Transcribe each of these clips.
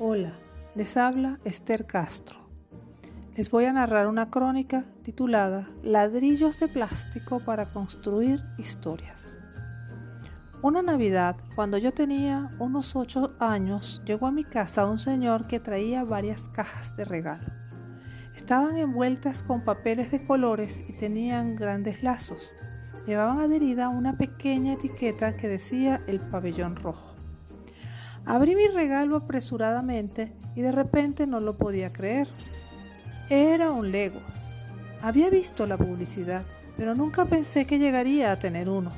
Hola, les habla Esther Castro. Les voy a narrar una crónica titulada Ladrillos de plástico para construir historias. Una Navidad, cuando yo tenía unos ocho años, llegó a mi casa un señor que traía varias cajas de regalo. Estaban envueltas con papeles de colores y tenían grandes lazos. Llevaban adherida una pequeña etiqueta que decía el pabellón rojo. Abrí mi regalo apresuradamente y de repente no lo podía creer. Era un Lego. Había visto la publicidad, pero nunca pensé que llegaría a tener uno,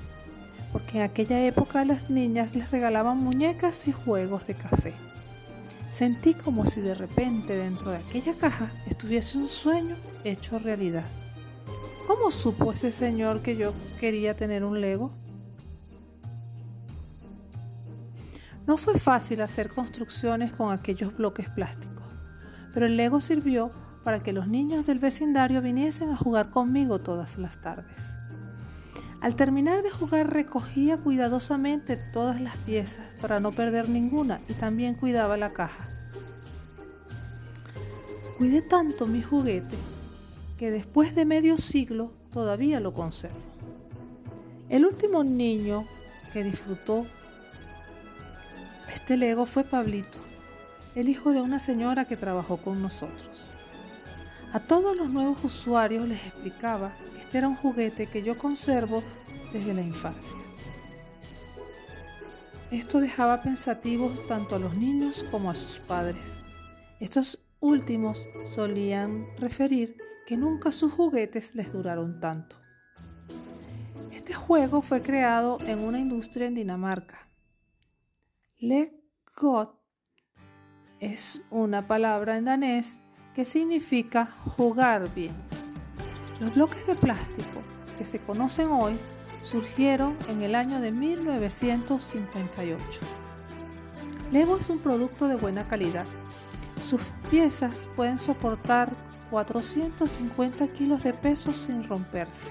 porque en aquella época las niñas les regalaban muñecas y juegos de café. Sentí como si de repente dentro de aquella caja estuviese un sueño hecho realidad. ¿Cómo supo ese señor que yo quería tener un Lego? No fue fácil hacer construcciones con aquellos bloques plásticos, pero el Lego sirvió para que los niños del vecindario viniesen a jugar conmigo todas las tardes. Al terminar de jugar recogía cuidadosamente todas las piezas para no perder ninguna y también cuidaba la caja. Cuidé tanto mi juguete que después de medio siglo todavía lo conservo. El último niño que disfrutó este Lego fue Pablito, el hijo de una señora que trabajó con nosotros. A todos los nuevos usuarios les explicaba que este era un juguete que yo conservo desde la infancia. Esto dejaba pensativos tanto a los niños como a sus padres. Estos últimos solían referir que nunca sus juguetes les duraron tanto. Este juego fue creado en una industria en Dinamarca God es una palabra en danés que significa jugar bien. Los bloques de plástico que se conocen hoy surgieron en el año de 1958. Lego es un producto de buena calidad. Sus piezas pueden soportar 450 kilos de peso sin romperse.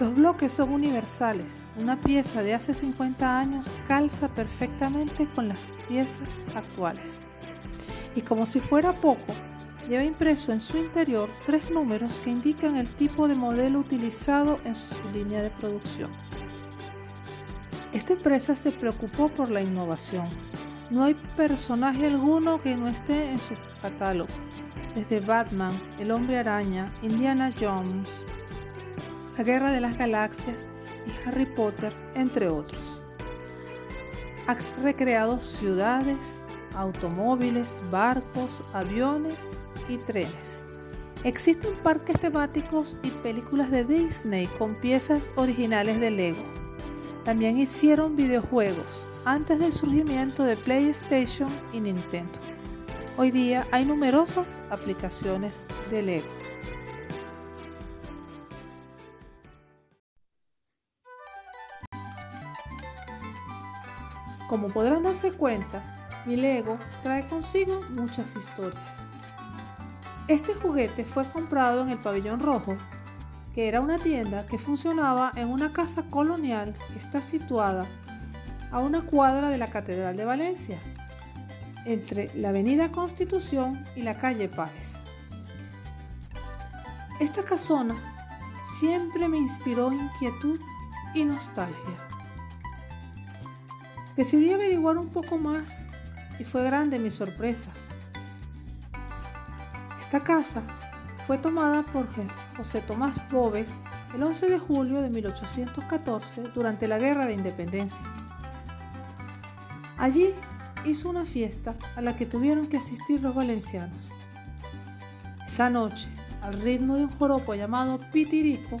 Los bloques son universales. Una pieza de hace 50 años calza perfectamente con las piezas actuales. Y como si fuera poco, lleva impreso en su interior tres números que indican el tipo de modelo utilizado en su línea de producción. Esta empresa se preocupó por la innovación. No hay personaje alguno que no esté en su catálogo, desde Batman, el hombre araña, Indiana Jones, la Guerra de las Galaxias y Harry Potter, entre otros. Ha recreado ciudades, automóviles, barcos, aviones y trenes. Existen parques temáticos y películas de Disney con piezas originales de Lego. También hicieron videojuegos antes del surgimiento de PlayStation y Nintendo. Hoy día hay numerosas aplicaciones de Lego. Como podrán darse cuenta, mi Lego trae consigo muchas historias. Este juguete fue comprado en el Pabellón Rojo, que era una tienda que funcionaba en una casa colonial que está situada a una cuadra de la Catedral de Valencia, entre la Avenida Constitución y la calle Páez. Esta casona siempre me inspiró inquietud y nostalgia. Decidí averiguar un poco más y fue grande mi sorpresa. Esta casa fue tomada por José Tomás Bobes el 11 de julio de 1814 durante la Guerra de Independencia. Allí hizo una fiesta a la que tuvieron que asistir los valencianos. Esa noche, al ritmo de un joropo llamado Pitirico,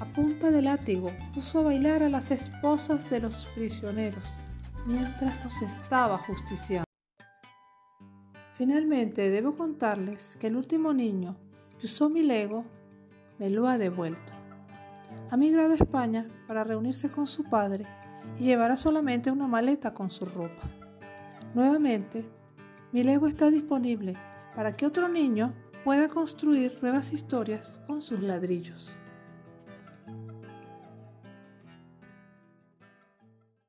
a punta de látigo puso a bailar a las esposas de los prisioneros mientras nos estaba justiciando. Finalmente, debo contarles que el último niño que usó mi Lego me lo ha devuelto. Ha migrado a España para reunirse con su padre y llevará solamente una maleta con su ropa. Nuevamente, mi Lego está disponible para que otro niño pueda construir nuevas historias con sus ladrillos.